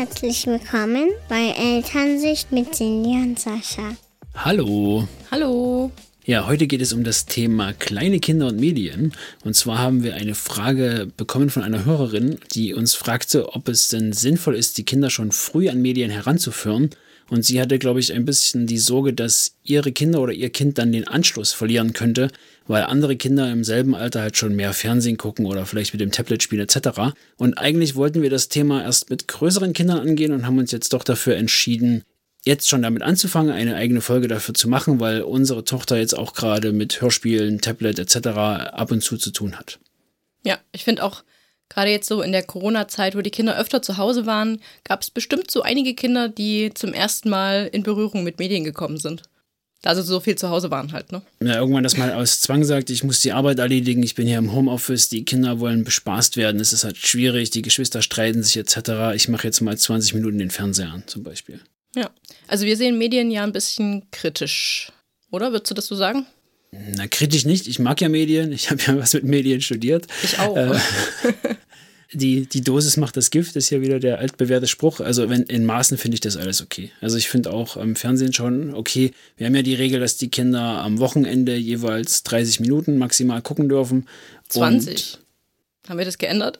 Herzlich willkommen bei Elternsicht mit Cindy und Sascha. Hallo. Hallo. Ja, heute geht es um das Thema kleine Kinder und Medien. Und zwar haben wir eine Frage bekommen von einer Hörerin, die uns fragte, ob es denn sinnvoll ist, die Kinder schon früh an Medien heranzuführen. Und sie hatte, glaube ich, ein bisschen die Sorge, dass ihre Kinder oder ihr Kind dann den Anschluss verlieren könnte, weil andere Kinder im selben Alter halt schon mehr Fernsehen gucken oder vielleicht mit dem Tablet spielen etc. Und eigentlich wollten wir das Thema erst mit größeren Kindern angehen und haben uns jetzt doch dafür entschieden, jetzt schon damit anzufangen, eine eigene Folge dafür zu machen, weil unsere Tochter jetzt auch gerade mit Hörspielen, Tablet etc. ab und zu zu tun hat. Ja, ich finde auch gerade jetzt so in der Corona-Zeit, wo die Kinder öfter zu Hause waren, gab es bestimmt so einige Kinder, die zum ersten Mal in Berührung mit Medien gekommen sind. Da sie so viel zu Hause waren halt, ne? Ja, irgendwann, dass man aus Zwang sagt, ich muss die Arbeit erledigen, ich bin hier im Homeoffice, die Kinder wollen bespaßt werden, es ist halt schwierig, die Geschwister streiten sich etc. Ich mache jetzt mal 20 Minuten den Fernseher an, zum Beispiel. Ja, also wir sehen Medien ja ein bisschen kritisch, oder? Würdest du das so sagen? Na, kritisch nicht. Ich mag ja Medien. Ich habe ja was mit Medien studiert. Ich auch. Äh, die, die Dosis macht das Gift, ist ja wieder der altbewährte Spruch. Also wenn in Maßen finde ich das alles okay. Also ich finde auch am Fernsehen schon okay. Wir haben ja die Regel, dass die Kinder am Wochenende jeweils 30 Minuten maximal gucken dürfen. 20. Haben wir das geändert?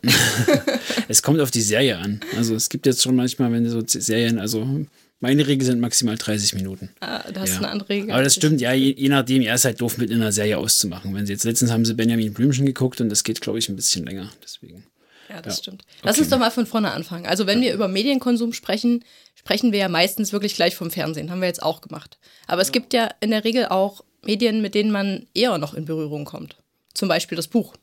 es kommt auf die Serie an. Also es gibt jetzt schon manchmal, wenn so Serien, also meine Regel sind maximal 30 Minuten. Ah, da hast ja. du eine andere Regel. Aber das stimmt, ja, je, je nachdem, er ist halt doof mit in einer Serie auszumachen. Wenn sie jetzt letztens haben sie Benjamin Blümchen geguckt und das geht, glaube ich, ein bisschen länger. Deswegen. Ja, das ja. stimmt. Lass okay. uns doch mal von vorne anfangen. Also, wenn wir über Medienkonsum sprechen, sprechen wir ja meistens wirklich gleich vom Fernsehen. Haben wir jetzt auch gemacht. Aber es ja. gibt ja in der Regel auch Medien, mit denen man eher noch in Berührung kommt. Zum Beispiel das Buch.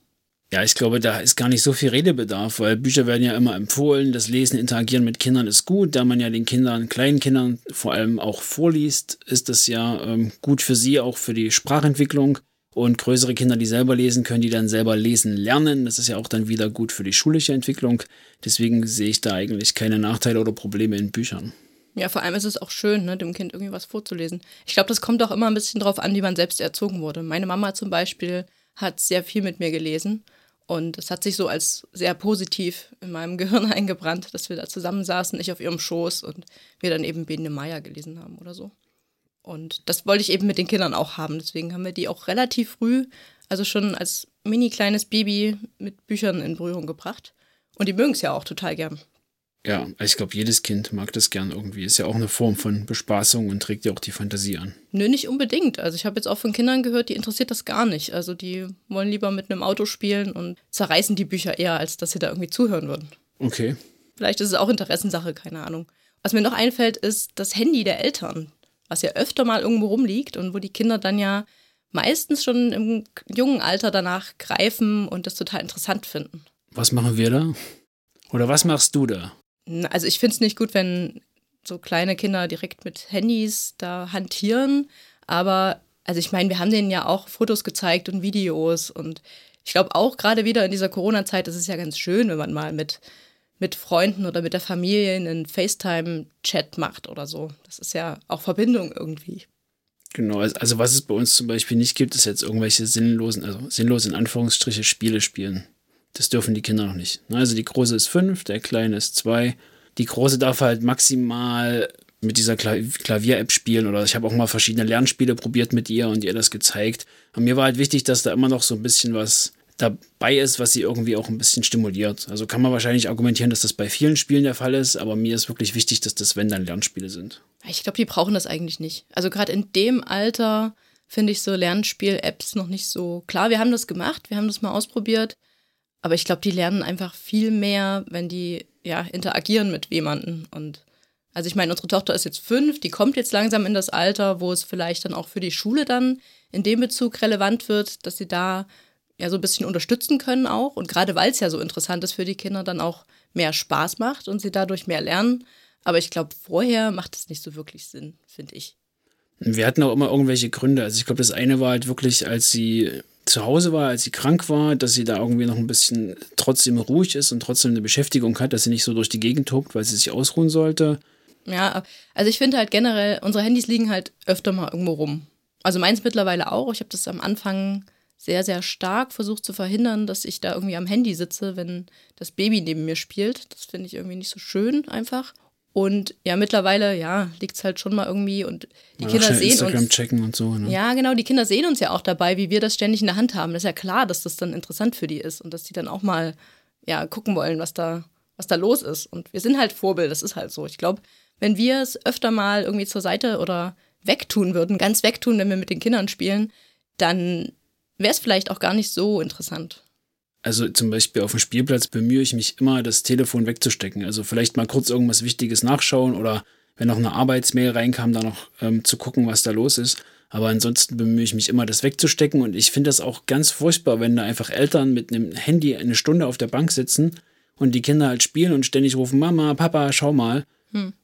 Ja, ich glaube, da ist gar nicht so viel Redebedarf, weil Bücher werden ja immer empfohlen. Das Lesen, Interagieren mit Kindern ist gut. Da man ja den Kindern, kleinen Kindern vor allem auch vorliest, ist das ja ähm, gut für sie, auch für die Sprachentwicklung. Und größere Kinder, die selber lesen können, die dann selber lesen lernen. Das ist ja auch dann wieder gut für die schulische Entwicklung. Deswegen sehe ich da eigentlich keine Nachteile oder Probleme in Büchern. Ja, vor allem ist es auch schön, ne, dem Kind irgendwie was vorzulesen. Ich glaube, das kommt auch immer ein bisschen drauf an, wie man selbst erzogen wurde. Meine Mama zum Beispiel hat sehr viel mit mir gelesen. Und es hat sich so als sehr positiv in meinem Gehirn eingebrannt, dass wir da zusammensaßen, ich auf ihrem Schoß und wir dann eben Bene Meier gelesen haben oder so. Und das wollte ich eben mit den Kindern auch haben. Deswegen haben wir die auch relativ früh, also schon als mini kleines Baby, mit Büchern in Berührung gebracht. Und die mögen es ja auch total gern. Ja, ich glaube, jedes Kind mag das gern irgendwie. Ist ja auch eine Form von Bespaßung und trägt ja auch die Fantasie an. Nö, nicht unbedingt. Also ich habe jetzt auch von Kindern gehört, die interessiert das gar nicht. Also die wollen lieber mit einem Auto spielen und zerreißen die Bücher eher, als dass sie da irgendwie zuhören würden. Okay. Vielleicht ist es auch Interessensache, keine Ahnung. Was mir noch einfällt, ist das Handy der Eltern, was ja öfter mal irgendwo rumliegt und wo die Kinder dann ja meistens schon im jungen Alter danach greifen und das total interessant finden. Was machen wir da? Oder was machst du da? Also ich finde es nicht gut, wenn so kleine Kinder direkt mit Handys da hantieren. Aber also ich meine, wir haben denen ja auch Fotos gezeigt und Videos. Und ich glaube auch gerade wieder in dieser Corona-Zeit ist es ja ganz schön, wenn man mal mit, mit Freunden oder mit der Familie einen FaceTime-Chat macht oder so. Das ist ja auch Verbindung irgendwie. Genau, also was es bei uns zum Beispiel nicht gibt, ist jetzt irgendwelche sinnlosen, also sinnlos in Anführungsstriche Spiele spielen. Das dürfen die Kinder noch nicht. Also die große ist fünf, der kleine ist zwei. Die große darf halt maximal mit dieser Klavier-App spielen oder ich habe auch mal verschiedene Lernspiele probiert mit ihr und ihr das gezeigt. Und mir war halt wichtig, dass da immer noch so ein bisschen was dabei ist, was sie irgendwie auch ein bisschen stimuliert. Also kann man wahrscheinlich argumentieren, dass das bei vielen Spielen der Fall ist, aber mir ist wirklich wichtig, dass das, wenn dann Lernspiele sind. Ich glaube, die brauchen das eigentlich nicht. Also gerade in dem Alter finde ich so Lernspiel-Apps noch nicht so klar. Wir haben das gemacht, wir haben das mal ausprobiert, aber ich glaube, die lernen einfach viel mehr, wenn die ja interagieren mit jemandem. Und also ich meine, unsere Tochter ist jetzt fünf, die kommt jetzt langsam in das Alter, wo es vielleicht dann auch für die Schule dann in dem Bezug relevant wird, dass sie da ja so ein bisschen unterstützen können auch. Und gerade weil es ja so interessant ist für die Kinder, dann auch mehr Spaß macht und sie dadurch mehr lernen. Aber ich glaube, vorher macht es nicht so wirklich Sinn, finde ich. Wir hatten auch immer irgendwelche Gründe. Also ich glaube, das eine war halt wirklich, als sie zu Hause war, als sie krank war, dass sie da irgendwie noch ein bisschen trotzdem ruhig ist und trotzdem eine Beschäftigung hat, dass sie nicht so durch die Gegend tobt, weil sie sich ausruhen sollte. Ja, also ich finde halt generell, unsere Handys liegen halt öfter mal irgendwo rum. Also meins mittlerweile auch. Ich habe das am Anfang sehr, sehr stark versucht zu verhindern, dass ich da irgendwie am Handy sitze, wenn das Baby neben mir spielt. Das finde ich irgendwie nicht so schön einfach. Und ja, mittlerweile, ja, liegt es halt schon mal irgendwie und die Mal Kinder sehen Instagram uns. checken und so. Ne? Ja, genau, die Kinder sehen uns ja auch dabei, wie wir das ständig in der Hand haben. Das ist ja klar, dass das dann interessant für die ist und dass die dann auch mal ja, gucken wollen, was da, was da los ist. Und wir sind halt Vorbild, das ist halt so. Ich glaube, wenn wir es öfter mal irgendwie zur Seite oder wegtun würden, ganz wegtun, wenn wir mit den Kindern spielen, dann wäre es vielleicht auch gar nicht so interessant. Also zum Beispiel auf dem Spielplatz bemühe ich mich immer, das Telefon wegzustecken. Also vielleicht mal kurz irgendwas Wichtiges nachschauen oder wenn noch eine Arbeitsmail reinkam, dann noch ähm, zu gucken, was da los ist. Aber ansonsten bemühe ich mich immer, das wegzustecken. Und ich finde das auch ganz furchtbar, wenn da einfach Eltern mit einem Handy eine Stunde auf der Bank sitzen und die Kinder halt spielen und ständig rufen, Mama, Papa, schau mal.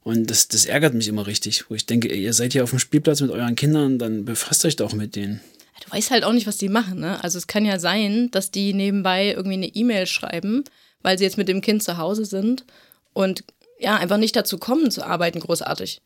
Und das, das ärgert mich immer richtig, wo ich denke, ihr seid hier auf dem Spielplatz mit euren Kindern, dann befasst euch doch mit denen. Du weißt halt auch nicht, was die machen, ne? Also es kann ja sein, dass die nebenbei irgendwie eine E-Mail schreiben, weil sie jetzt mit dem Kind zu Hause sind und ja, einfach nicht dazu kommen zu arbeiten, großartig.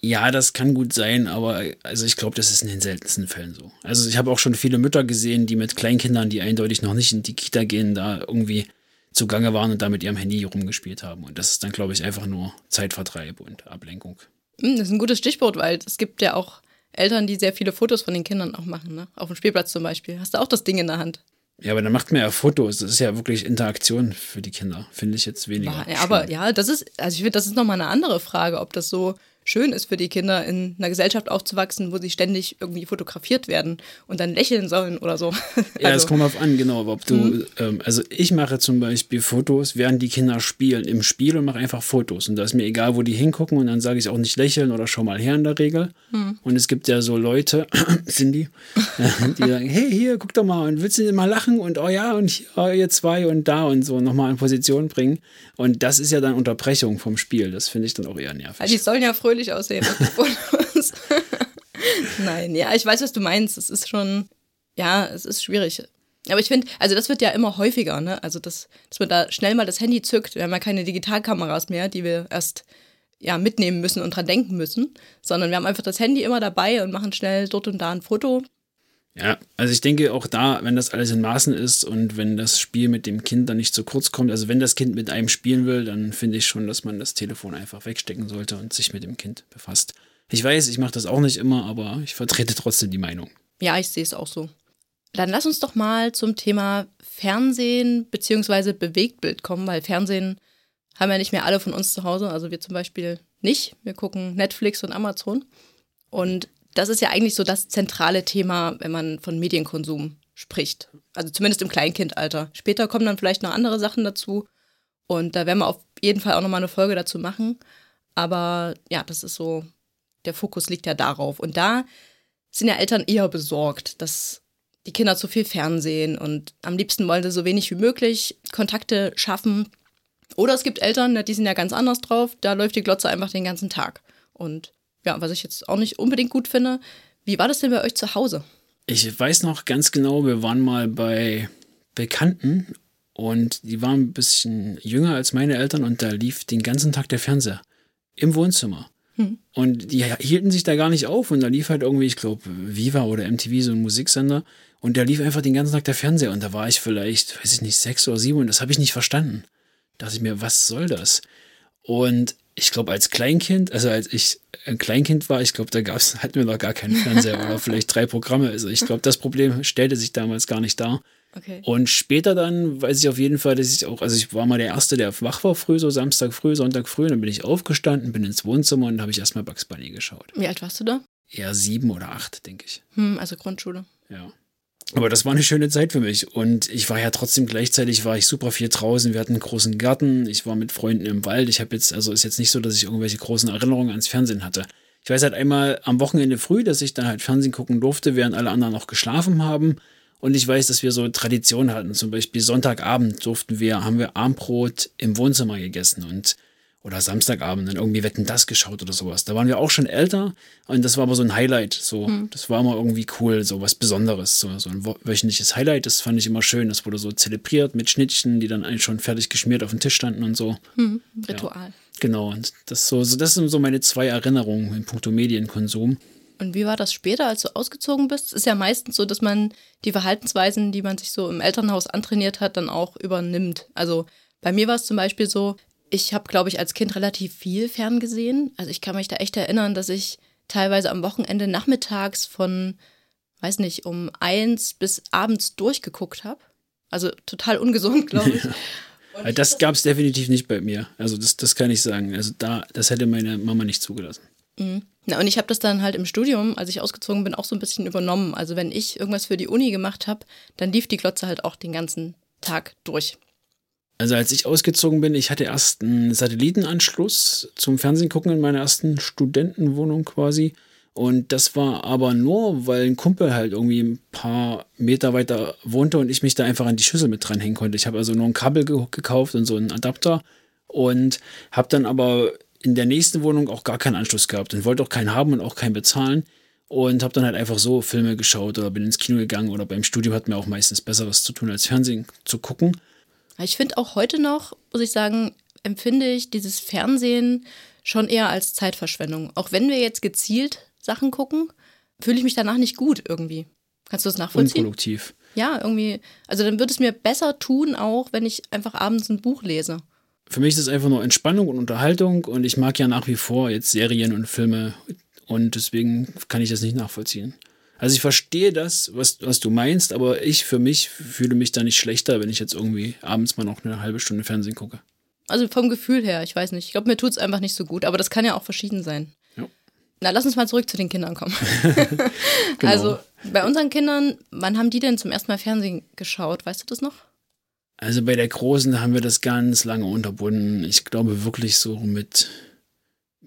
Ja, das kann gut sein, aber also ich glaube, das ist in den seltensten Fällen so. Also ich habe auch schon viele Mütter gesehen, die mit Kleinkindern, die eindeutig noch nicht in die Kita gehen, da irgendwie zugange waren und da mit ihrem Handy rumgespielt haben. Und das ist dann, glaube ich, einfach nur Zeitvertreib und Ablenkung. Hm, Das ist ein gutes Stichwort, weil es gibt ja auch Eltern, die sehr viele Fotos von den Kindern auch machen, ne? Auf dem Spielplatz zum Beispiel. Hast du auch das Ding in der Hand? Ja, aber dann macht man ja Fotos. Das ist ja wirklich Interaktion für die Kinder. Finde ich jetzt weniger. War- ja, aber ja, das ist, also ich finde, das ist nochmal eine andere Frage, ob das so schön ist für die Kinder, in einer Gesellschaft aufzuwachsen, wo sie ständig irgendwie fotografiert werden und dann lächeln sollen oder so. Ja, es Also, kommt drauf an, genau. Ob du, ähm, also ich mache zum Beispiel Fotos, während die Kinder spielen im Spiel und mache einfach Fotos. Und da ist mir egal, wo die hingucken und dann sage ich auch nicht lächeln oder schau mal her in der Regel. Und es gibt ja so Leute, Cindy, äh, die sagen, hey, hier, guck doch mal und willst du mal lachen und oh ja und hier, oh, ihr zwei und da und so nochmal in Position bringen. Und das ist ja dann Unterbrechung vom Spiel. Das finde ich dann auch eher nervig. Also die sollen ja fröhlich aussehen den Fotos. Nein, ja, ich weiß, was du meinst. Es ist schon, ja, es ist schwierig. Aber ich finde, also das wird ja immer häufiger, ne? Also das, dass man da schnell mal das Handy zückt. Wir haben ja keine Digitalkameras mehr, die wir erst ja, mitnehmen müssen und dran denken müssen, sondern wir haben einfach das Handy immer dabei und machen schnell dort und da ein Foto. Ja, also ich denke auch da, wenn das alles in Maßen ist und wenn das Spiel mit dem Kind dann nicht zu kurz kommt, also wenn das Kind mit einem spielen will, dann finde ich schon, dass man das Telefon einfach wegstecken sollte und sich mit dem Kind befasst. Ich weiß, ich mache das auch nicht immer, aber ich vertrete trotzdem die Meinung. Ja, ich sehe es auch so. Dann lass uns doch mal zum Thema Fernsehen bzw. Bewegtbild kommen, weil Fernsehen haben ja nicht mehr alle von uns zu Hause. Also wir zum Beispiel nicht. Wir gucken Netflix und Amazon. Und das ist ja eigentlich so das zentrale Thema, wenn man von Medienkonsum spricht. Also zumindest im Kleinkindalter. Später kommen dann vielleicht noch andere Sachen dazu. Und da werden wir auf jeden Fall auch nochmal eine Folge dazu machen. Aber ja, das ist so, der Fokus liegt ja darauf. Und da sind ja Eltern eher besorgt, dass die Kinder zu viel Fernsehen und am liebsten wollen sie so wenig wie möglich Kontakte schaffen. Oder es gibt Eltern, ne, die sind ja ganz anders drauf, da läuft die Glotze einfach den ganzen Tag. Und ja, was ich jetzt auch nicht unbedingt gut finde, wie war das denn bei euch zu Hause? Ich weiß noch ganz genau, wir waren mal bei Bekannten und die waren ein bisschen jünger als meine Eltern und da lief den ganzen Tag der Fernseher im Wohnzimmer. Und die hielten sich da gar nicht auf und da lief halt irgendwie, ich glaube, Viva oder MTV, so ein Musiksender. Und da lief einfach den ganzen Tag der Fernseher und da war ich vielleicht, weiß ich nicht, sechs oder sieben und das habe ich nicht verstanden. Da dachte ich mir, was soll das? Und ich glaube, als Kleinkind, also als ich ein Kleinkind war, ich glaube, da gab's, hatten wir noch gar keinen Fernseher oder vielleicht drei Programme. Also ich glaube, das Problem stellte sich damals gar nicht dar. Okay. Und später dann weiß ich auf jeden Fall, dass ich auch, also ich war mal der Erste, der wach war früh, so Samstag früh, Sonntag früh, und dann bin ich aufgestanden, bin ins Wohnzimmer und habe ich erstmal Bugs Bunny geschaut. Wie alt warst du da? Eher sieben oder acht, denke ich. Hm, also Grundschule. Ja. Aber das war eine schöne Zeit für mich. Und ich war ja trotzdem gleichzeitig, war ich super viel draußen. Wir hatten einen großen Garten. Ich war mit Freunden im Wald. Ich habe jetzt, also ist jetzt nicht so, dass ich irgendwelche großen Erinnerungen ans Fernsehen hatte. Ich weiß halt einmal am Wochenende früh, dass ich dann halt Fernsehen gucken durfte, während alle anderen noch geschlafen haben. Und ich weiß, dass wir so Traditionen hatten. Zum Beispiel Sonntagabend durften wir, haben wir Armbrot im Wohnzimmer gegessen und oder Samstagabend dann irgendwie Wetten das geschaut oder sowas. Da waren wir auch schon älter und das war aber so ein Highlight. So, das war immer irgendwie cool, so was Besonderes, so, so ein wöchentliches Highlight. Das fand ich immer schön. Das wurde so zelebriert mit Schnittchen, die dann eigentlich schon fertig geschmiert auf dem Tisch standen und so. Ritual. Genau. Und das so, so das sind so meine zwei Erinnerungen in puncto Medienkonsum. Und wie war das später, als du ausgezogen bist? Es ist ja meistens so, dass man die Verhaltensweisen, die man sich so im Elternhaus antrainiert hat, dann auch übernimmt. Also bei mir war es zum Beispiel so, Ich habe, glaube ich, als Kind relativ viel ferngesehen. Also ich kann mich da echt erinnern, dass ich teilweise am Wochenende nachmittags von, weiß nicht, um eins bis abends durchgeguckt habe. Also total ungesund, glaube ich. Ja. Das gab es definitiv nicht bei mir. Also das, das kann ich sagen. Also da, das hätte meine Mama nicht zugelassen. Mhm. Na, und ich habe das dann halt im Studium, als ich ausgezogen bin, auch so ein bisschen übernommen. Also wenn ich irgendwas für die Uni gemacht habe, dann lief die Glotze halt auch den ganzen Tag durch. Also als ich ausgezogen bin, ich hatte erst einen Satellitenanschluss zum Fernsehen gucken in meiner ersten Studentenwohnung quasi. Und das war aber nur, weil ein Kumpel halt irgendwie ein paar Meter weiter wohnte und ich mich da einfach an die Schüssel mit dranhängen konnte. Ich habe also nur ein Kabel ge gekauft und so einen Adapter und habe dann aber in der nächsten Wohnung auch gar keinen Anschluss gehabt und wollte auch keinen haben und auch keinen bezahlen und habe dann halt einfach so Filme geschaut oder bin ins Kino gegangen oder beim Studio hat mir auch meistens Besseres zu tun, als Fernsehen zu gucken. Ich finde auch heute noch, muss ich sagen, empfinde ich dieses Fernsehen schon eher als Zeitverschwendung. Auch wenn wir jetzt gezielt Sachen gucken, fühle ich mich danach nicht gut irgendwie. Kannst du das nachvollziehen? Unproduktiv. Ja, irgendwie. Also dann würde es mir besser tun, auch wenn ich einfach abends ein Buch lese. Für mich ist es einfach nur Entspannung und Unterhaltung und ich mag ja nach wie vor jetzt Serien und Filme und deswegen kann ich das nicht nachvollziehen. Also ich verstehe das, was, was du meinst, aber ich für mich fühle mich da nicht schlechter, wenn ich jetzt irgendwie abends mal noch eine halbe Stunde Fernsehen gucke. Also vom Gefühl her, ich weiß nicht. Ich glaube, mir tut es einfach nicht so gut, aber das kann ja auch verschieden sein. Ja. Na, lass uns mal zurück zu den Kindern kommen. genau. Also bei unseren Kindern, wann haben die denn zum ersten Mal Fernsehen geschaut? Weißt du das noch? Also bei der Großen haben wir das ganz lange unterbunden. Ich glaube wirklich so mit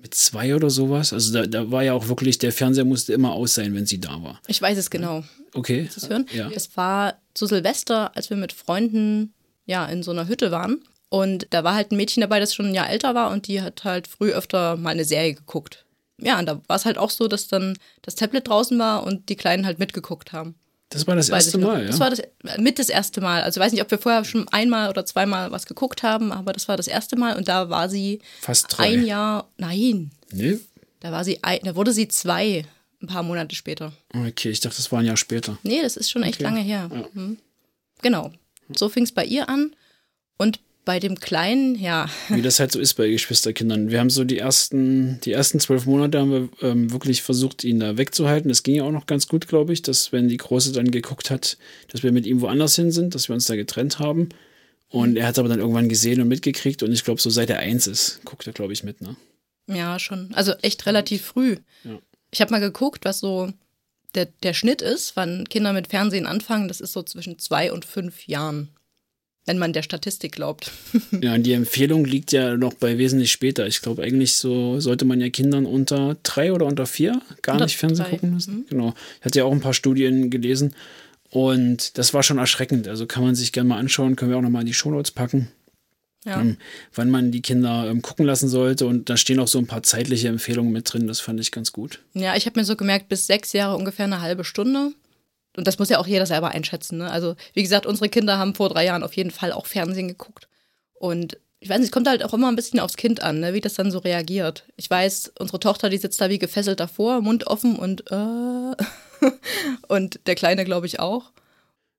mit zwei oder sowas. Also da, da war ja auch wirklich, der Fernseher musste immer aus sein, wenn sie da war. Ich weiß es genau. Okay. Es hören? Ja. Es war zu Silvester, als wir mit Freunden ja in so einer Hütte waren. Und da war halt ein Mädchen dabei, das schon ein Jahr älter war und die hat halt früh öfter mal eine Serie geguckt. Ja, und da war es halt auch so, dass dann das Tablet draußen war und die Kleinen halt mitgeguckt haben. Das war das erste Mal, ja? Das war das, mit das erste Mal. Also ich weiß nicht, ob wir vorher schon einmal oder zweimal was geguckt haben, aber das war das erste Mal und da war sie fast drei. ein Jahr. Nein. Nee. Da war sie ein, da wurde sie zwei, ein paar Monate später. Okay, ich dachte, das war ein Jahr später. Nee, das ist schon echt okay. lange her. Ja. Mhm. Genau. So fing es bei ihr an. Und bei dem Kleinen, ja. Wie das halt so ist bei Geschwisterkindern. Wir haben so die ersten, die ersten zwölf Monate haben wir ähm, wirklich versucht, ihn da wegzuhalten. Das ging ja auch noch ganz gut, glaube ich, dass wenn die Große dann geguckt hat, dass wir mit ihm woanders hin sind, dass wir uns da getrennt haben. Und er hat es aber dann irgendwann gesehen und mitgekriegt und ich glaube, so seit er eins ist, guckt er, glaube ich, mit, ne? Ja, schon. Also echt relativ früh. Ja. Ich habe mal geguckt, was so der, der Schnitt ist, wann Kinder mit Fernsehen anfangen. Das ist so zwischen zwei und fünf Jahren. Wenn man der Statistik glaubt. ja, die Empfehlung liegt ja noch bei wesentlich später. Ich glaube, eigentlich so sollte man ja Kindern unter drei oder unter vier gar unter nicht Fernsehen drei. gucken müssen. Mhm. Genau. Ich hatte ja auch ein paar Studien gelesen und das war schon erschreckend. Also kann man sich gerne mal anschauen, können wir auch nochmal in die Shownotes packen. Ja. Ähm, wann man die Kinder ähm, gucken lassen sollte. Und da stehen auch so ein paar zeitliche Empfehlungen mit drin. Das fand ich ganz gut. Ja, ich habe mir so gemerkt, bis sechs Jahre ungefähr eine halbe Stunde und das muss ja auch jeder selber einschätzen. Ne? Also, wie gesagt, unsere Kinder haben vor drei Jahren auf jeden Fall auch Fernsehen geguckt. Und ich weiß nicht, es kommt halt auch immer ein bisschen aufs Kind an, ne? wie das dann so reagiert. Ich weiß, unsere Tochter, die sitzt da wie gefesselt davor, Mund offen und äh. und der Kleine, glaube ich, auch.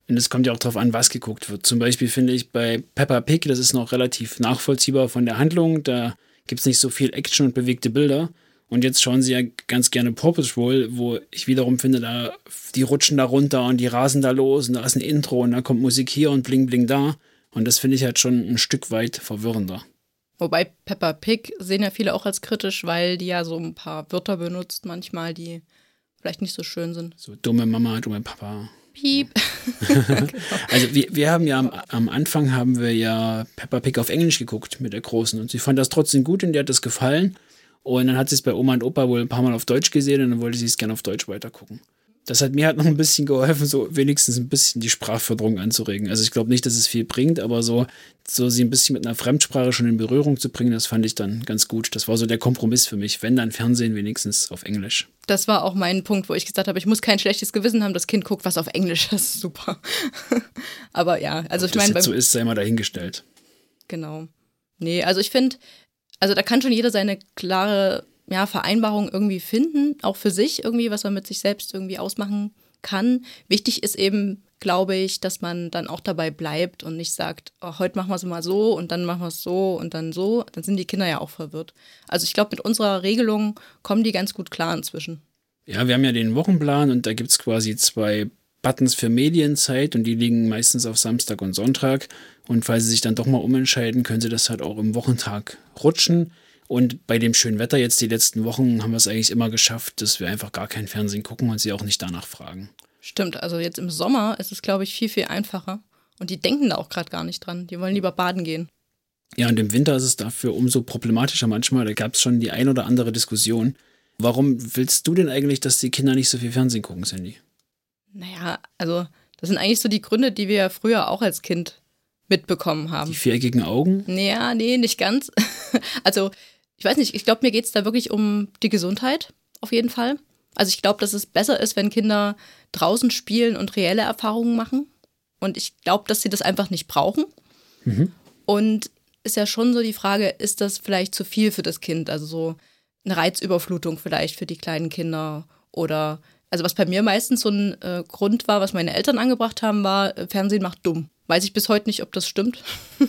Und es kommt ja auch darauf an, was geguckt wird. Zum Beispiel finde ich bei Peppa Pig, das ist noch relativ nachvollziehbar von der Handlung. Da gibt es nicht so viel Action und bewegte Bilder. Und jetzt schauen sie ja ganz gerne Paw Patrol, wo ich wiederum finde, da die rutschen da runter und die rasen da los und da ist ein Intro und da kommt Musik hier und bling bling da. Und das finde ich halt schon ein Stück weit verwirrender. Wobei Peppa Pig sehen ja viele auch als kritisch, weil die ja so ein paar Wörter benutzt manchmal, die vielleicht nicht so schön sind. So dumme Mama, dumme Papa. Piep. Also wir, wir haben ja am, am, Anfang haben wir ja Peppa Pig auf Englisch geguckt mit der Großen und sie fand das trotzdem gut und ihr hat das gefallen. Und dann hat sie es bei Oma und Opa wohl ein paar Mal auf Deutsch gesehen und dann wollte sie es gerne auf Deutsch weitergucken. Das hat mir halt noch ein bisschen geholfen, so wenigstens ein bisschen die Sprachförderung anzuregen. Also ich glaube nicht, dass es viel bringt, aber so, so sie ein bisschen mit einer Fremdsprache schon in Berührung zu bringen, das fand ich dann ganz gut. Das war so der Kompromiss für mich, wenn dann Fernsehen wenigstens auf Englisch. Das war auch mein Punkt, wo ich gesagt habe, ich muss kein schlechtes Gewissen haben, das Kind guckt was auf Englisch, das ist super. aber ja, also Ob ich meine. so ist, sei mal dahingestellt. Genau. Nee, also ich finde, also da kann schon jeder seine klare ja, Vereinbarung irgendwie finden, auch für sich irgendwie, was man mit sich selbst irgendwie ausmachen kann. Wichtig ist eben glaube ich, dass man dann auch dabei bleibt und nicht sagt, oh, heute machen wir es mal so und dann machen wir es so und dann so. Dann sind die Kinder ja auch verwirrt. Also ich glaube, mit unserer Regelung kommen die ganz gut klar inzwischen. Ja, wir haben ja den Wochenplan und da gibt es quasi zwei Buttons für Medienzeit und die liegen meistens auf Samstag und Sonntag. Und falls Sie sich dann doch mal umentscheiden, können Sie das halt auch im Wochentag rutschen. Und bei dem schönen Wetter jetzt die letzten Wochen haben wir es eigentlich immer geschafft, dass wir einfach gar kein Fernsehen gucken und sie auch nicht danach fragen. Stimmt, also jetzt im Sommer ist es, glaube ich, viel, viel einfacher. Und die denken da auch gerade gar nicht dran. Die wollen lieber baden gehen. Ja, und im Winter ist es dafür umso problematischer manchmal. Da gab es schon die ein oder andere Diskussion. Warum willst du denn eigentlich, dass die Kinder nicht so viel Fernsehen gucken, Sandy? Naja, also das sind eigentlich so die Gründe, die wir früher auch als Kind mitbekommen haben. Die viereckigen Augen? Naja, nee, nicht ganz. Also, ich weiß nicht, ich glaube, mir geht es da wirklich um die Gesundheit, auf jeden Fall. Also ich glaube, dass es besser ist, wenn Kinder draußen spielen und reelle Erfahrungen machen. Und ich glaube, dass sie das einfach nicht brauchen. Mhm. Und ist ja schon so die Frage, ist das vielleicht zu viel für das Kind? Also so eine Reizüberflutung vielleicht für die kleinen Kinder oder also was bei mir meistens so ein äh, Grund war, was meine Eltern angebracht haben, war, äh, Fernsehen macht dumm. Weiß ich bis heute nicht, ob das stimmt.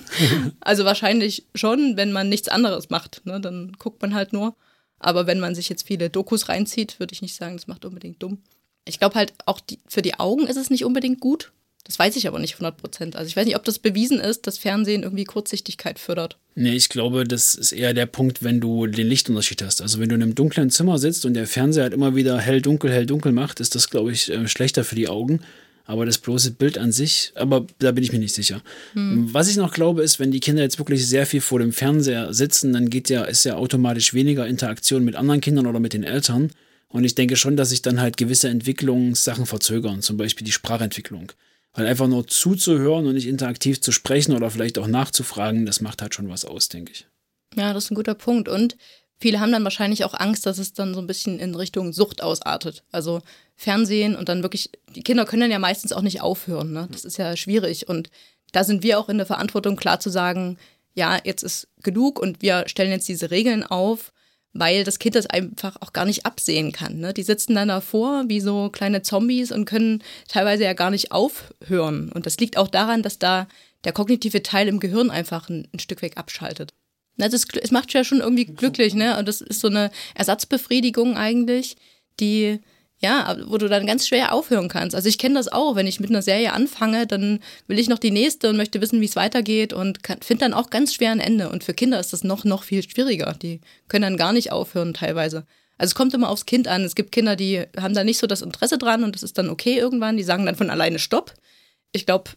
also wahrscheinlich schon, wenn man nichts anderes macht. Ne? Dann guckt man halt nur. Aber wenn man sich jetzt viele Dokus reinzieht, würde ich nicht sagen, das macht unbedingt dumm. Ich glaube halt, auch die, für die Augen ist es nicht unbedingt gut. Das weiß ich aber nicht 100 Prozent. Also ich weiß nicht, ob das bewiesen ist, dass Fernsehen irgendwie Kurzsichtigkeit fördert. Nee, ich glaube, das ist eher der Punkt, wenn du den Lichtunterschied hast. Also wenn du in einem dunklen Zimmer sitzt und der Fernseher halt immer wieder hell, dunkel, hell, dunkel macht, ist das, glaube ich, äh, schlechter für die Augen. Aber das bloße Bild an sich, aber da bin ich mir nicht sicher. Hm. Was ich noch glaube, ist, wenn die Kinder jetzt wirklich sehr viel vor dem Fernseher sitzen, dann geht ja, ist ja automatisch weniger Interaktion mit anderen Kindern oder mit den Eltern. Und ich denke schon, dass sich dann halt gewisse Entwicklungssachen verzögern, zum Beispiel die Sprachentwicklung. Weil einfach nur zuzuhören und nicht interaktiv zu sprechen oder vielleicht auch nachzufragen, das macht halt schon was aus, denke ich. Ja, das ist ein guter Punkt. Und viele haben dann wahrscheinlich auch Angst, dass es dann so ein bisschen in Richtung Sucht ausartet. Also Fernsehen und dann wirklich, die Kinder können dann ja meistens auch nicht aufhören. Ne? Das ist ja schwierig. Und da sind wir auch in der Verantwortung, klar zu sagen, ja, jetzt ist genug und wir stellen jetzt diese Regeln auf weil das Kind das einfach auch gar nicht absehen kann. Ne? Die sitzen dann davor wie so kleine Zombies und können teilweise ja gar nicht aufhören. Und das liegt auch daran, dass da der kognitive Teil im Gehirn einfach ein, ein Stück weg abschaltet. Na, das, es macht ja schon irgendwie glücklich, ne? Und das ist so eine Ersatzbefriedigung eigentlich, die ja, wo du dann ganz schwer aufhören kannst. Also ich kenne das auch, wenn ich mit einer Serie anfange, dann will ich noch die nächste und möchte wissen, wie es weitergeht und finde dann auch ganz schwer ein Ende. Und für Kinder ist das noch, noch viel schwieriger. Die können dann gar nicht aufhören teilweise. Also es kommt immer aufs Kind an. Es gibt Kinder, die haben da nicht so das Interesse dran und das ist dann okay irgendwann. Die sagen dann von alleine Stopp. Ich glaube,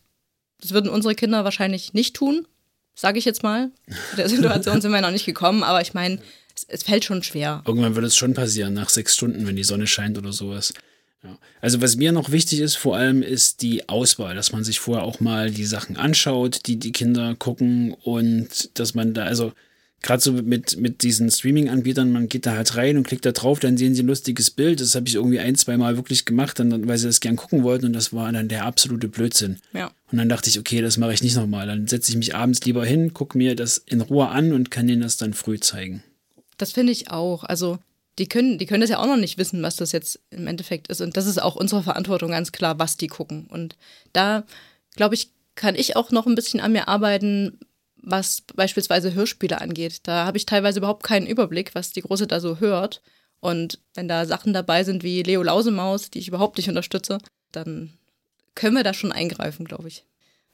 das würden unsere Kinder wahrscheinlich nicht tun, sage ich jetzt mal. Zu der Situation sind wir noch nicht gekommen, aber ich meine, es, es fällt schon schwer. Irgendwann wird es schon passieren, nach sechs Stunden, wenn die Sonne scheint oder sowas. Ja. Also was mir noch wichtig ist, vor allem ist die Auswahl, dass man sich vorher auch mal die Sachen anschaut, die die Kinder gucken und dass man da, also gerade so mit, mit diesen Streaming-Anbietern, man geht da halt rein und klickt da drauf, dann sehen sie ein lustiges Bild. Das habe ich irgendwie ein, zwei Mal wirklich gemacht, dann, weil sie das gern gucken wollten und das war dann der absolute Blödsinn. Ja. Und dann dachte ich, okay, das mache ich nicht nochmal. Dann setze ich mich abends lieber hin, gucke mir das in Ruhe an und kann ihnen das dann früh zeigen. Das finde ich auch. Also die können, die können das ja auch noch nicht wissen, was das jetzt im Endeffekt ist. Und das ist auch unsere Verantwortung ganz klar, was die gucken. Und da, glaube ich, kann ich auch noch ein bisschen an mir arbeiten, was beispielsweise Hörspiele angeht. Da habe ich teilweise überhaupt keinen Überblick, was die Große da so hört. Und wenn da Sachen dabei sind wie Leo Lausemaus, die ich überhaupt nicht unterstütze, dann können wir da schon eingreifen, glaube ich.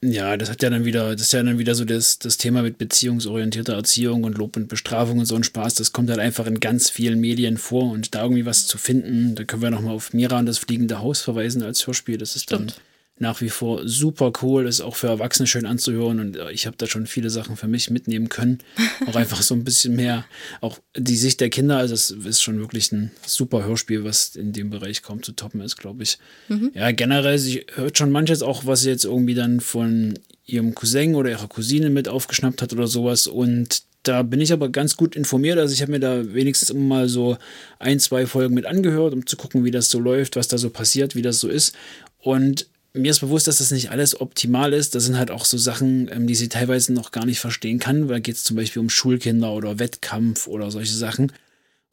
Ja, das hat ja dann wieder, das ist ja dann wieder so das, das Thema mit beziehungsorientierter Erziehung und Lob und Bestrafung und so ein Spaß. Das kommt halt einfach in ganz vielen Medien vor und da irgendwie was zu finden, da können wir nochmal auf Mira und das fliegende Haus verweisen als Hörspiel. Das ist Stimmt. dann nach wie vor super cool, ist auch für Erwachsene schön anzuhören und äh, ich habe da schon viele Sachen für mich mitnehmen können. Auch einfach so ein bisschen mehr, auch die Sicht der Kinder, also es ist schon wirklich ein super Hörspiel, was in dem Bereich kaum zu toppen ist, glaube ich. Mhm. Ja, generell, sie hört schon manches auch, was sie jetzt irgendwie dann von ihrem Cousin oder ihrer Cousine mit aufgeschnappt hat oder sowas und da bin ich aber ganz gut informiert. Also ich habe mir da wenigstens immer mal so ein, zwei Folgen mit angehört, um zu gucken, wie das so läuft, was da so passiert, wie das so ist. Und mir ist bewusst, dass das nicht alles optimal ist. Das sind halt auch so Sachen, ähm, die sie teilweise noch gar nicht verstehen kann, weil geht es zum Beispiel um Schulkinder oder Wettkampf oder solche Sachen.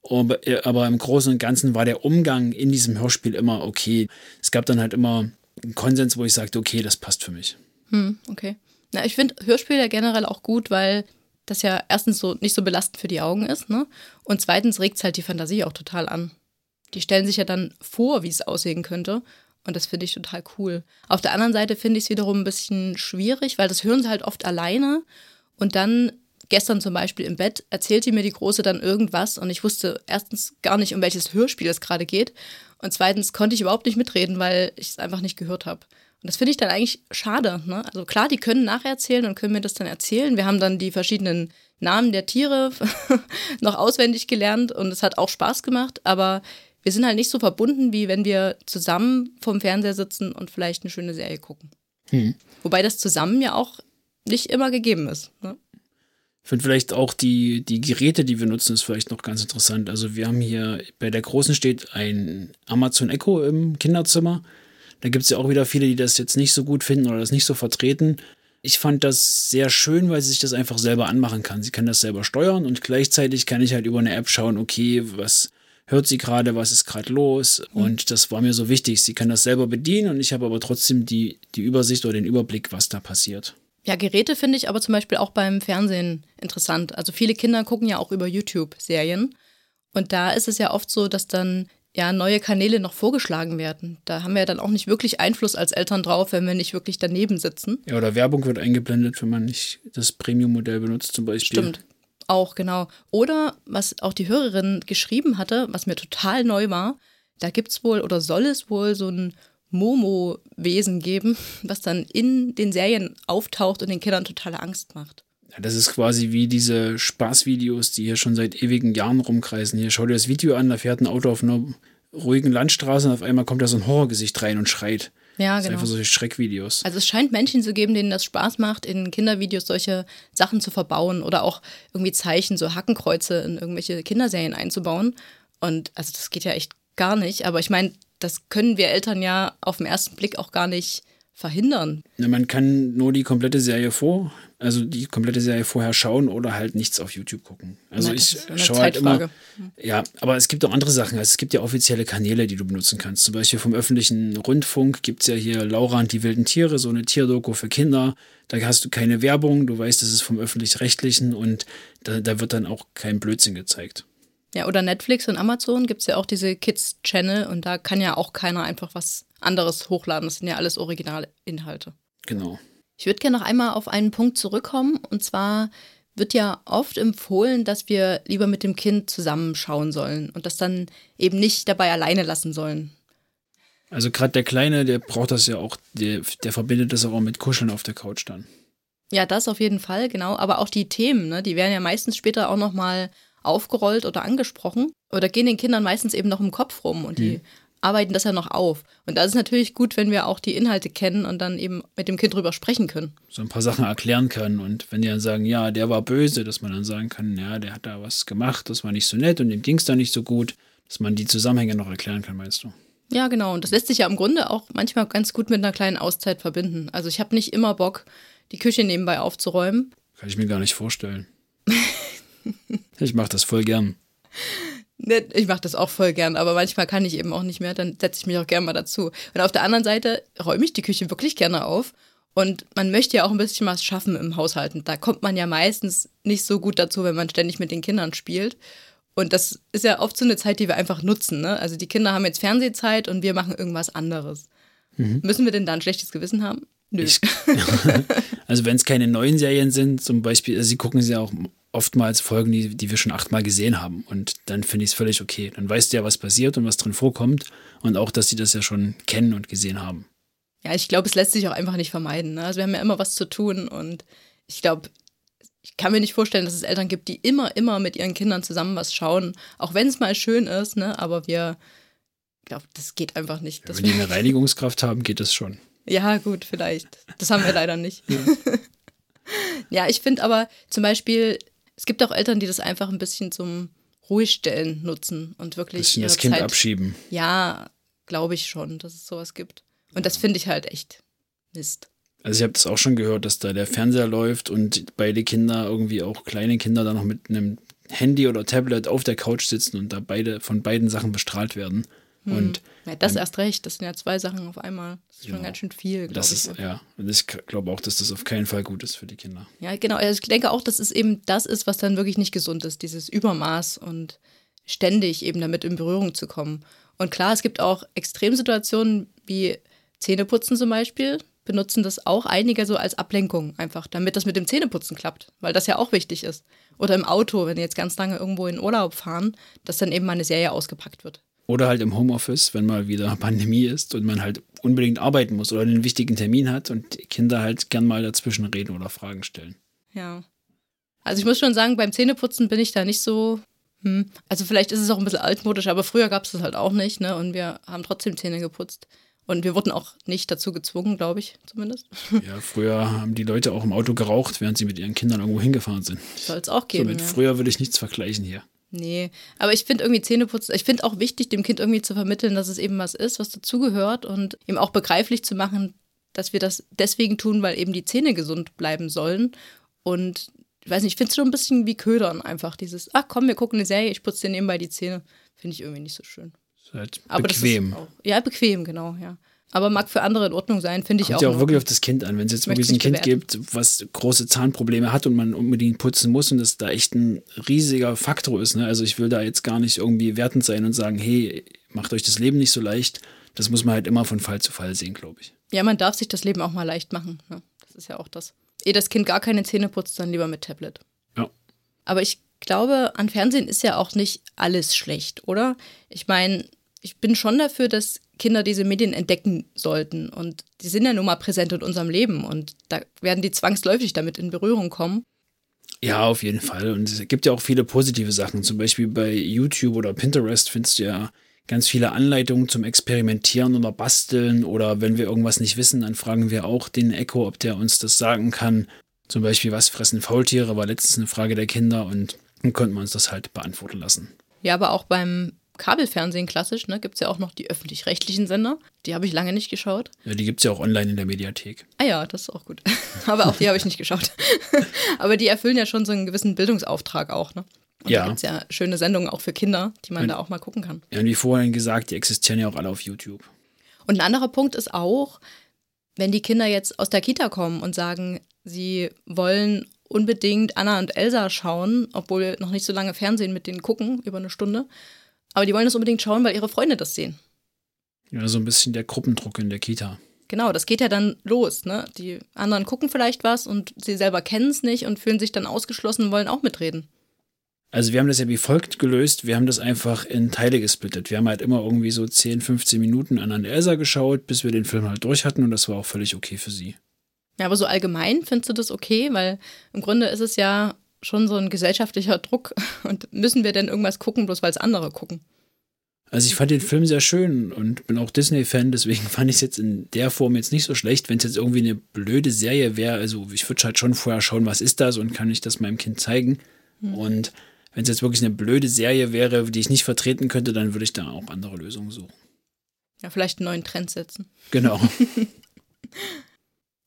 Äh, aber, im Großen und Ganzen war der Umgang in diesem Hörspiel immer okay. Es gab dann halt immer ein Konsens, wo ich sagte, okay, das passt für mich. Hm, okay. Na, ich finde Hörspiele generell auch gut, weil das ja erstens so nicht so belastend für die Augen ist, ne? Und zweitens regt es halt die Fantasie auch total an. Die stellen sich ja dann vor, wie es aussehen könnte. Und das finde ich total cool. Auf der anderen Seite finde ich es wiederum ein bisschen schwierig, weil das hören sie halt oft alleine. Und dann, gestern zum Beispiel im Bett, erzählte mir die Große dann irgendwas und ich wusste erstens gar nicht, um welches Hörspiel es gerade geht. Und zweitens konnte ich überhaupt nicht mitreden, weil ich es einfach nicht gehört habe. Und das finde ich dann eigentlich schade. Ne? Also klar, die können nacherzählen und können mir das dann erzählen. Wir haben dann die verschiedenen Namen der Tiere noch auswendig gelernt und es hat auch Spaß gemacht, aber wir sind halt nicht so verbunden, wie wenn wir zusammen vorm Fernseher sitzen und vielleicht eine schöne Serie gucken. Hm. Wobei das zusammen ja auch nicht immer gegeben ist. Ne? Ich finde vielleicht auch die, die Geräte, die wir nutzen, ist vielleicht noch ganz interessant. Also wir haben hier bei der Großen steht ein Amazon Echo im Kinderzimmer. Da gibt es ja auch wieder viele, die das jetzt nicht so gut finden oder das nicht so vertreten. Ich fand das sehr schön, weil sie sich das einfach selber anmachen kann. Sie kann das selber steuern und gleichzeitig kann ich halt über eine App schauen, okay, was hört sie gerade, was ist gerade los. Mhm. Und das war mir so wichtig. Sie kann das selber bedienen und ich habe aber trotzdem die, die Übersicht oder den Überblick, was da passiert. Ja, Geräte finde ich aber zum Beispiel auch beim Fernsehen interessant. Also viele Kinder gucken ja auch über YouTube Serien. Und da ist es ja oft so, dass dann ja neue Kanäle noch vorgeschlagen werden. Da haben wir ja dann auch nicht wirklich Einfluss als Eltern drauf, wenn wir nicht wirklich daneben sitzen. Ja, oder Werbung wird eingeblendet, wenn man nicht das Premium-Modell benutzt zum Beispiel. Stimmt. Auch, genau. Oder was auch die Hörerin geschrieben hatte, was mir total neu war, da gibt es wohl oder soll es wohl so ein Momo-Wesen geben, was dann in den Serien auftaucht und den Kindern totale Angst macht. Ja, das ist quasi wie diese Spaßvideos, die hier schon seit ewigen Jahren rumkreisen. Hier schau dir das Video an, da fährt ein Auto auf einer ruhigen Landstraße und auf einmal kommt da so ein Horrorgesicht rein und schreit. Ja, das genau. einfach solche Schreckvideos. Also es scheint Menschen zu geben, denen das Spaß macht, in Kindervideos solche Sachen zu verbauen oder auch irgendwie Zeichen, so Hackenkreuze in irgendwelche Kinderserien einzubauen. Und also das geht ja echt gar nicht. Aber ich meine, das können wir Eltern ja auf den ersten Blick auch gar nicht verhindern. Na, man kann nur die komplette Serie vor, also die komplette Serie vorher schauen oder halt nichts auf YouTube gucken. Also Na, ich schaue halt immer. Ja, aber es gibt auch andere Sachen. Also es gibt ja offizielle Kanäle, die du benutzen kannst. Zum Beispiel vom öffentlichen Rundfunk gibt es ja hier Laura und die wilden Tiere, so eine Tierdoku für Kinder. Da hast du keine Werbung, du weißt, das ist vom öffentlich-rechtlichen und da, da wird dann auch kein Blödsinn gezeigt. Ja, oder Netflix und Amazon gibt es ja auch diese Kids-Channel und da kann ja auch keiner einfach was anderes hochladen. Das sind ja alles Originalinhalte. Genau. Ich würde gerne noch einmal auf einen Punkt zurückkommen und zwar wird ja oft empfohlen, dass wir lieber mit dem Kind zusammenschauen sollen und das dann eben nicht dabei alleine lassen sollen. Also gerade der Kleine, der braucht das ja auch, der, der verbindet das auch mit Kuscheln auf der Couch dann. Ja, das auf jeden Fall, genau. Aber auch die Themen, ne, die werden ja meistens später auch nochmal aufgerollt oder angesprochen oder gehen den Kindern meistens eben noch im Kopf rum und die mhm. arbeiten das ja noch auf. Und da ist es natürlich gut, wenn wir auch die Inhalte kennen und dann eben mit dem Kind drüber sprechen können. So ein paar Sachen erklären können und wenn die dann sagen, ja, der war böse, dass man dann sagen kann, ja, der hat da was gemacht, das war nicht so nett und dem ging es da nicht so gut, dass man die Zusammenhänge noch erklären kann, meinst du? Ja, genau. Und das lässt sich ja im Grunde auch manchmal ganz gut mit einer kleinen Auszeit verbinden. Also ich habe nicht immer Bock, die Küche nebenbei aufzuräumen. Kann ich mir gar nicht vorstellen. ich mache das voll gern. Ich mache das auch voll gern, aber manchmal kann ich eben auch nicht mehr, dann setze ich mich auch gerne mal dazu. Und auf der anderen Seite räume ich die Küche wirklich gerne auf. Und man möchte ja auch ein bisschen was schaffen im Haushalten. Da kommt man ja meistens nicht so gut dazu, wenn man ständig mit den Kindern spielt. Und das ist ja oft so eine Zeit, die wir einfach nutzen. Ne? Also die Kinder haben jetzt Fernsehzeit und wir machen irgendwas anderes. Mhm. Müssen wir denn da ein schlechtes Gewissen haben? Nö. Ich, also wenn es keine neuen Serien sind, zum Beispiel, also sie gucken sie auch oftmals Folgen, die, die wir schon achtmal gesehen haben. Und dann finde ich es völlig okay. Dann weißt du ja, was passiert und was drin vorkommt. Und auch, dass sie das ja schon kennen und gesehen haben. Ja, ich glaube, es lässt sich auch einfach nicht vermeiden. Ne? Also wir haben ja immer was zu tun und ich glaube, ich kann mir nicht vorstellen, dass es Eltern gibt, die immer, immer mit ihren Kindern zusammen was schauen, auch wenn es mal schön ist, ne? Aber wir, ich glaube, das geht einfach nicht. Ja, wenn die eine Reinigungskraft haben, geht das schon. Ja, gut, vielleicht. Das haben wir leider nicht. Ja, ja ich finde aber zum Beispiel, es gibt auch Eltern, die das einfach ein bisschen zum Ruhigstellen nutzen und wirklich. Bisschen das Kind Zeit, abschieben. Ja, glaube ich schon, dass es sowas gibt. Und das finde ich halt echt Mist. Also ich habe das auch schon gehört, dass da der Fernseher läuft und beide Kinder, irgendwie auch kleine Kinder, dann noch mit einem Handy oder Tablet auf der Couch sitzen und da beide von beiden Sachen bestrahlt werden. Und ja, das erst recht, das sind ja zwei Sachen auf einmal. Das ist schon Genau. ganz schön viel, das ich. ist, ja, und ich glaube auch, dass das auf keinen Fall gut ist für die Kinder. Ja, genau. Also ich denke auch, dass es eben das ist, was dann wirklich nicht gesund ist, dieses Übermaß und ständig eben damit in Berührung zu kommen. Und klar, es gibt auch Extremsituationen wie Zähneputzen zum Beispiel, benutzen das auch einige so als Ablenkung einfach, damit das mit dem Zähneputzen klappt, weil das ja auch wichtig ist. Oder im Auto, wenn die jetzt ganz lange irgendwo in Urlaub fahren, dass dann eben mal eine Serie ausgepackt wird. Oder halt im Homeoffice, wenn mal wieder Pandemie ist und man halt unbedingt arbeiten muss oder einen wichtigen Termin hat und die Kinder halt gern mal dazwischen reden oder Fragen stellen. Ja. Also ich muss schon sagen, beim Zähneputzen bin ich da nicht so. Hm. Also vielleicht ist es auch ein bisschen altmodisch, aber früher gab es das halt auch nicht, ne? Und wir haben trotzdem Zähne geputzt. Und wir wurden auch nicht dazu gezwungen, glaube ich, zumindest. Ja, früher haben die Leute auch im Auto geraucht, während sie mit ihren Kindern irgendwo hingefahren sind. Soll es auch geben. Somit ja. früher würde ich nichts vergleichen hier. Nee, aber ich finde irgendwie Zähneputzen, ich finde auch wichtig, dem Kind irgendwie zu vermitteln, dass es eben was ist, was dazugehört und ihm auch begreiflich zu machen, dass wir das deswegen tun, weil eben die Zähne gesund bleiben sollen. Und ich weiß nicht, ich finde es schon ein bisschen wie Ködern einfach. Dieses, ach komm, wir gucken eine Serie, ich putze dir nebenbei die Zähne. Finde ich irgendwie nicht so schön. Ist halt Aber bequem. Das ist auch, ja, bequem, genau, ja. Aber mag für andere in Ordnung sein, finde ich Kommt auch. ja auch wirklich auf das Kind an. Wenn es jetzt wirklich ein Kind gibt, was große Zahnprobleme hat und man unbedingt putzen muss und das da echt ein riesiger Faktor ist. Ne? Also ich will da jetzt gar nicht irgendwie wertend sein und sagen, hey, macht euch das Leben nicht so leicht. Das muss man halt immer von Fall zu Fall sehen, glaube ich. Ja, man darf sich das Leben auch mal leicht machen. Ne? Das ist ja auch das. Ehe das Kind gar keine Zähne putzt, dann lieber mit Tablet. Ja. Aber ich glaube, an Fernsehen ist ja auch nicht alles schlecht, oder? Ich meine, ich bin schon dafür, dass Kinder diese Medien entdecken sollten. Und die sind ja nun mal präsent in unserem Leben. Und da werden die zwangsläufig damit in Berührung kommen. Ja, auf jeden Fall. Und es gibt ja auch viele positive Sachen. Zum Beispiel bei YouTube oder Pinterest findest du ja ganz viele Anleitungen zum Experimentieren oder Basteln. Oder wenn wir irgendwas nicht wissen, dann fragen wir auch den Echo, ob der uns das sagen kann. Zum Beispiel, was fressen Faultiere, war letztens eine Frage der Kinder und dann konnten wir uns das halt beantworten lassen. Ja, aber auch beim Kabelfernsehen klassisch, ne, gibt es ja auch noch die öffentlich-rechtlichen Sender. Die habe ich lange nicht geschaut. Ja, die gibt es ja auch online in der Mediathek. Ah ja, das ist auch gut. Aber auch die habe ich nicht geschaut. Aber die erfüllen ja schon so einen gewissen Bildungsauftrag auch, ne? Und Ja. da gibt es ja schöne Sendungen auch für Kinder, die man Und- da auch mal gucken kann. Ja, und wie vorhin gesagt, die existieren ja auch alle auf YouTube. Und ein anderer Punkt ist auch, wenn die Kinder jetzt aus der Kita kommen und sagen, sie wollen unbedingt Anna und Elsa schauen, obwohl wir noch nicht so lange Fernsehen mit denen gucken, über eine Stunde. Aber die wollen das unbedingt schauen, weil ihre Freunde das sehen. Ja, so ein bisschen der Gruppendruck in der Kita. Genau, das geht ja dann los, ne? Die anderen gucken vielleicht was und sie selber kennen es nicht und fühlen sich dann ausgeschlossen und wollen auch mitreden. Also wir haben das ja wie folgt gelöst. Wir haben das einfach in Teile gesplittet. Wir haben halt immer irgendwie so 10, 15 Minuten an Elsa geschaut, bis wir den Film halt durch hatten und das war auch völlig okay für sie. Ja, aber so allgemein findest du das okay? Weil im Grunde ist es ja schon so ein gesellschaftlicher Druck. Und müssen wir denn irgendwas gucken, bloß weil es andere gucken? Also ich fand den Film sehr schön und bin auch Disney-Fan, deswegen fand ich es jetzt in der Form jetzt nicht so schlecht. Wenn es jetzt irgendwie eine blöde Serie wäre, also ich würde halt schon vorher schauen, was ist das und kann ich das meinem Kind zeigen. Und wenn es jetzt wirklich eine blöde Serie wäre, die ich nicht vertreten könnte, dann würde ich da auch andere Lösungen suchen. Ja, vielleicht einen neuen Trend setzen. Genau.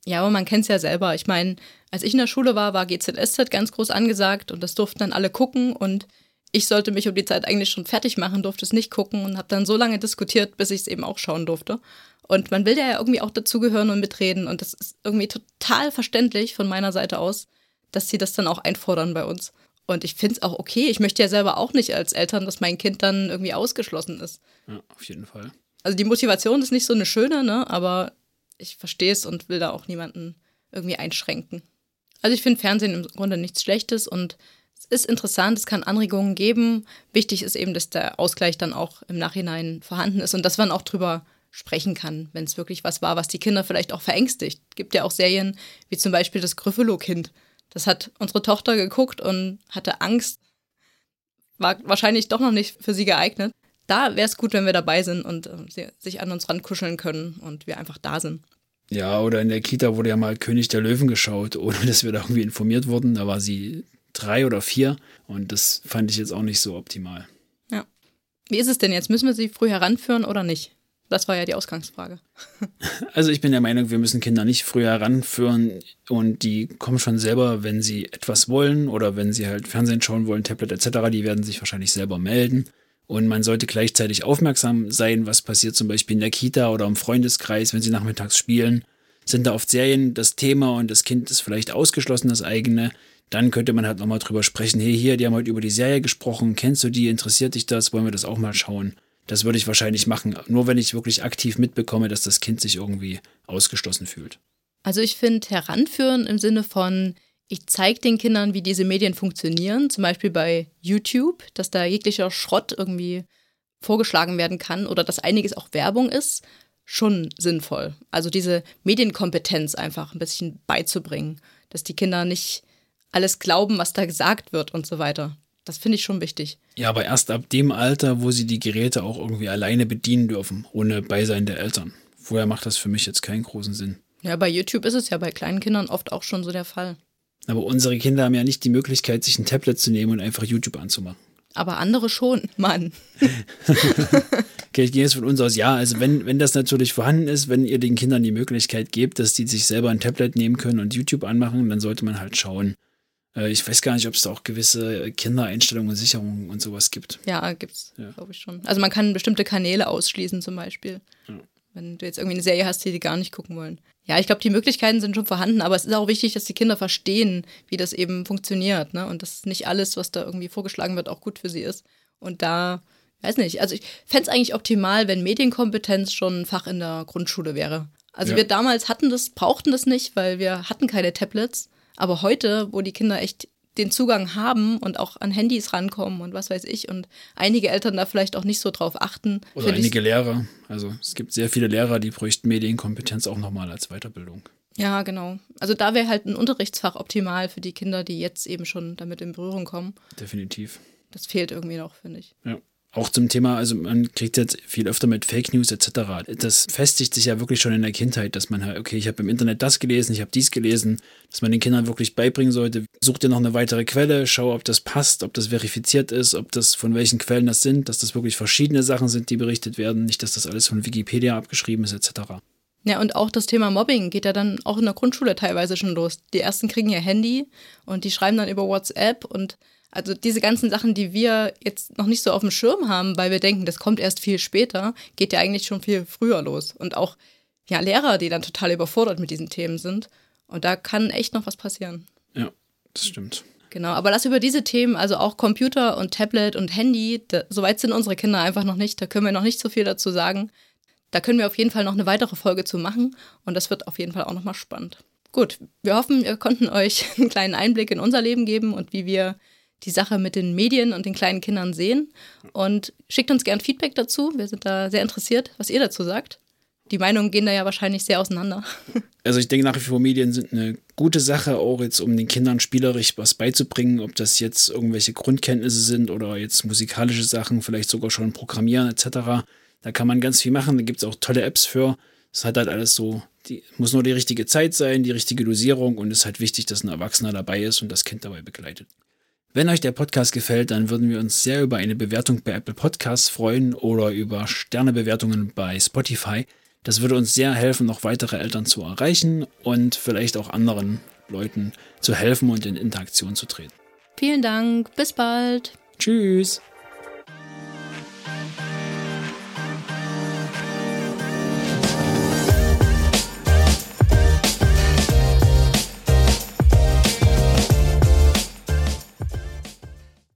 Ja, aber man kennt es ja selber. Ich meine, als ich in der Schule war, war GZSZ ganz groß angesagt und das durften dann alle gucken und ich sollte mich um die Zeit eigentlich schon fertig machen, durfte es nicht gucken und habe dann so lange diskutiert, bis ich es eben auch schauen durfte. Und man will ja irgendwie auch dazugehören und mitreden und das ist irgendwie total verständlich von meiner Seite aus, dass sie das dann auch einfordern bei uns. Und ich finde es auch okay. Ich möchte ja selber auch nicht als Eltern, dass mein Kind dann irgendwie ausgeschlossen ist. Ja, auf jeden Fall. Also die Motivation ist nicht so eine schöne, ne? Aber ich verstehe es und will da auch niemanden irgendwie einschränken. Also ich finde Fernsehen im Grunde nichts Schlechtes und es ist interessant, es kann Anregungen geben. Wichtig ist eben, dass der Ausgleich dann auch im Nachhinein vorhanden ist und dass man auch drüber sprechen kann, wenn es wirklich was war, was die Kinder vielleicht auch verängstigt. Gibt ja auch Serien wie zum Beispiel das Gryffalo-Kind. Das hat unsere Tochter geguckt und hatte Angst. War wahrscheinlich doch noch nicht für sie geeignet. Da wäre es gut, wenn wir dabei sind und äh, sie sich an uns rankuscheln können und wir einfach da sind. Ja, oder in der Kita wurde ja mal König der Löwen geschaut, ohne dass wir da irgendwie informiert wurden. Da war sie drei oder vier und das fand ich jetzt auch nicht so optimal. Ja. Wie ist es denn jetzt? Müssen wir sie früh heranführen oder nicht? Das war ja die Ausgangsfrage. Also ich bin der Meinung, wir müssen Kinder nicht früher heranführen und die kommen schon selber, wenn sie etwas wollen oder wenn sie halt Fernsehen schauen wollen, Tablet etc., die werden sich wahrscheinlich selber melden. Und man sollte gleichzeitig aufmerksam sein, was passiert zum Beispiel in der Kita oder im Freundeskreis, wenn sie nachmittags spielen. Sind da oft Serien das Thema und das Kind ist vielleicht ausgeschlossen, das eigene, dann könnte man halt nochmal drüber sprechen, hey, hier, die haben heute über die Serie gesprochen, kennst du die, interessiert dich das, wollen wir das auch mal schauen? Das würde ich wahrscheinlich machen, nur wenn ich wirklich aktiv mitbekomme, dass das Kind sich irgendwie ausgeschlossen fühlt. Also ich finde heranführen im Sinne von, ich zeige den Kindern, wie diese Medien funktionieren, zum Beispiel bei YouTube, dass da jeglicher Schrott irgendwie vorgeschlagen werden kann oder dass einiges auch Werbung ist, schon sinnvoll. Also diese Medienkompetenz einfach ein bisschen beizubringen, dass die Kinder nicht alles glauben, was da gesagt wird und so weiter. Das finde ich schon wichtig. Ja, aber erst ab dem Alter, wo sie die Geräte auch irgendwie alleine bedienen dürfen, ohne Beisein der Eltern. Vorher macht das für mich jetzt keinen großen Sinn. Ja, bei YouTube ist es ja bei kleinen Kindern oft auch schon so der Fall. Aber unsere Kinder haben ja nicht die Möglichkeit, sich ein Tablet zu nehmen und einfach YouTube anzumachen. Aber andere schon, Mann. okay, ich gehe jetzt von uns aus, ja, also wenn, wenn das natürlich vorhanden ist, wenn ihr den Kindern die Möglichkeit gebt, dass die sich selber ein Tablet nehmen können und YouTube anmachen, dann sollte man halt schauen, äh, ich weiß gar nicht, ob es da auch gewisse Kindereinstellungen, Sicherungen und sowas gibt. Ja, gibt's, ja. glaube ich schon. Also man kann bestimmte Kanäle ausschließen zum Beispiel. Ja. Wenn du jetzt irgendwie eine Serie hast, die die gar nicht gucken wollen. Ja, ich glaube, die Möglichkeiten sind schon vorhanden, aber es ist auch wichtig, dass die Kinder verstehen, wie das eben funktioniert, ne? Und dass nicht alles, was da irgendwie vorgeschlagen wird, auch gut für sie ist. Und da, weiß nicht, also ich fände es eigentlich optimal, wenn Medienkompetenz schon ein Fach in der Grundschule wäre. Also ja. wir damals hatten das, brauchten das nicht, weil wir hatten keine Tablets. Aber heute, wo die Kinder echt den Zugang haben und auch an Handys rankommen und was weiß ich und einige Eltern da vielleicht auch nicht so drauf achten. Oder einige Lehrer. Also es gibt sehr viele Lehrer, die bräuchten Medienkompetenz auch nochmal als Weiterbildung. Ja, genau. Also da wäre halt ein Unterrichtsfach optimal für die Kinder, die jetzt eben schon damit in Berührung kommen. Definitiv. Das fehlt irgendwie noch, finde ich. Ja auch zum Thema, also man kriegt jetzt viel öfter mit Fake News etc. Das festigt sich ja wirklich schon in der Kindheit, dass man halt, okay, ich habe im Internet das gelesen, ich habe dies gelesen, dass man den Kindern wirklich beibringen sollte, such dir noch eine weitere Quelle, schau, ob das passt, ob das verifiziert ist, ob das von welchen Quellen das sind, dass das wirklich verschiedene Sachen sind, die berichtet werden, nicht, dass das alles von Wikipedia abgeschrieben ist etc. Ja, und auch das Thema Mobbing geht ja dann auch in der Grundschule teilweise schon los. Die ersten kriegen ihr Handy und die schreiben dann über WhatsApp und also diese ganzen Sachen, die wir jetzt noch nicht so auf dem Schirm haben, weil wir denken, das kommt erst viel später, geht ja eigentlich schon viel früher los. Und auch ja, Lehrer, die dann total überfordert mit diesen Themen sind. Und da kann echt noch was passieren. Ja, das stimmt. Genau, aber lass über diese Themen, also auch Computer und Tablet und Handy, da, so weit sind unsere Kinder einfach noch nicht. Da können wir noch nicht so viel dazu sagen. Da können wir auf jeden Fall noch eine weitere Folge zu machen und das wird auf jeden Fall auch nochmal spannend. Gut, wir hoffen, wir konnten euch einen kleinen Einblick in unser Leben geben und wie wir die Sache mit den Medien und den kleinen Kindern sehen. Und schickt uns gern Feedback dazu. Wir sind da sehr interessiert, was ihr dazu sagt. Die Meinungen gehen da ja wahrscheinlich sehr auseinander. Also ich denke nach wie vor, Medien sind eine gute Sache, auch jetzt um den Kindern spielerisch was beizubringen, ob das jetzt irgendwelche Grundkenntnisse sind oder jetzt musikalische Sachen, vielleicht sogar schon Programmieren etc. Da kann man ganz viel machen, da gibt es auch tolle Apps für. Es hat halt alles so, die, muss nur die richtige Zeit sein, die richtige Dosierung und es ist halt wichtig, dass ein Erwachsener dabei ist und das Kind dabei begleitet. Wenn euch der Podcast gefällt, dann würden wir uns sehr über eine Bewertung bei Apple Podcasts freuen oder über Sternebewertungen bei Spotify. Das würde uns sehr helfen, noch weitere Eltern zu erreichen und vielleicht auch anderen Leuten zu helfen und in Interaktion zu treten. Vielen Dank, bis bald. Tschüss.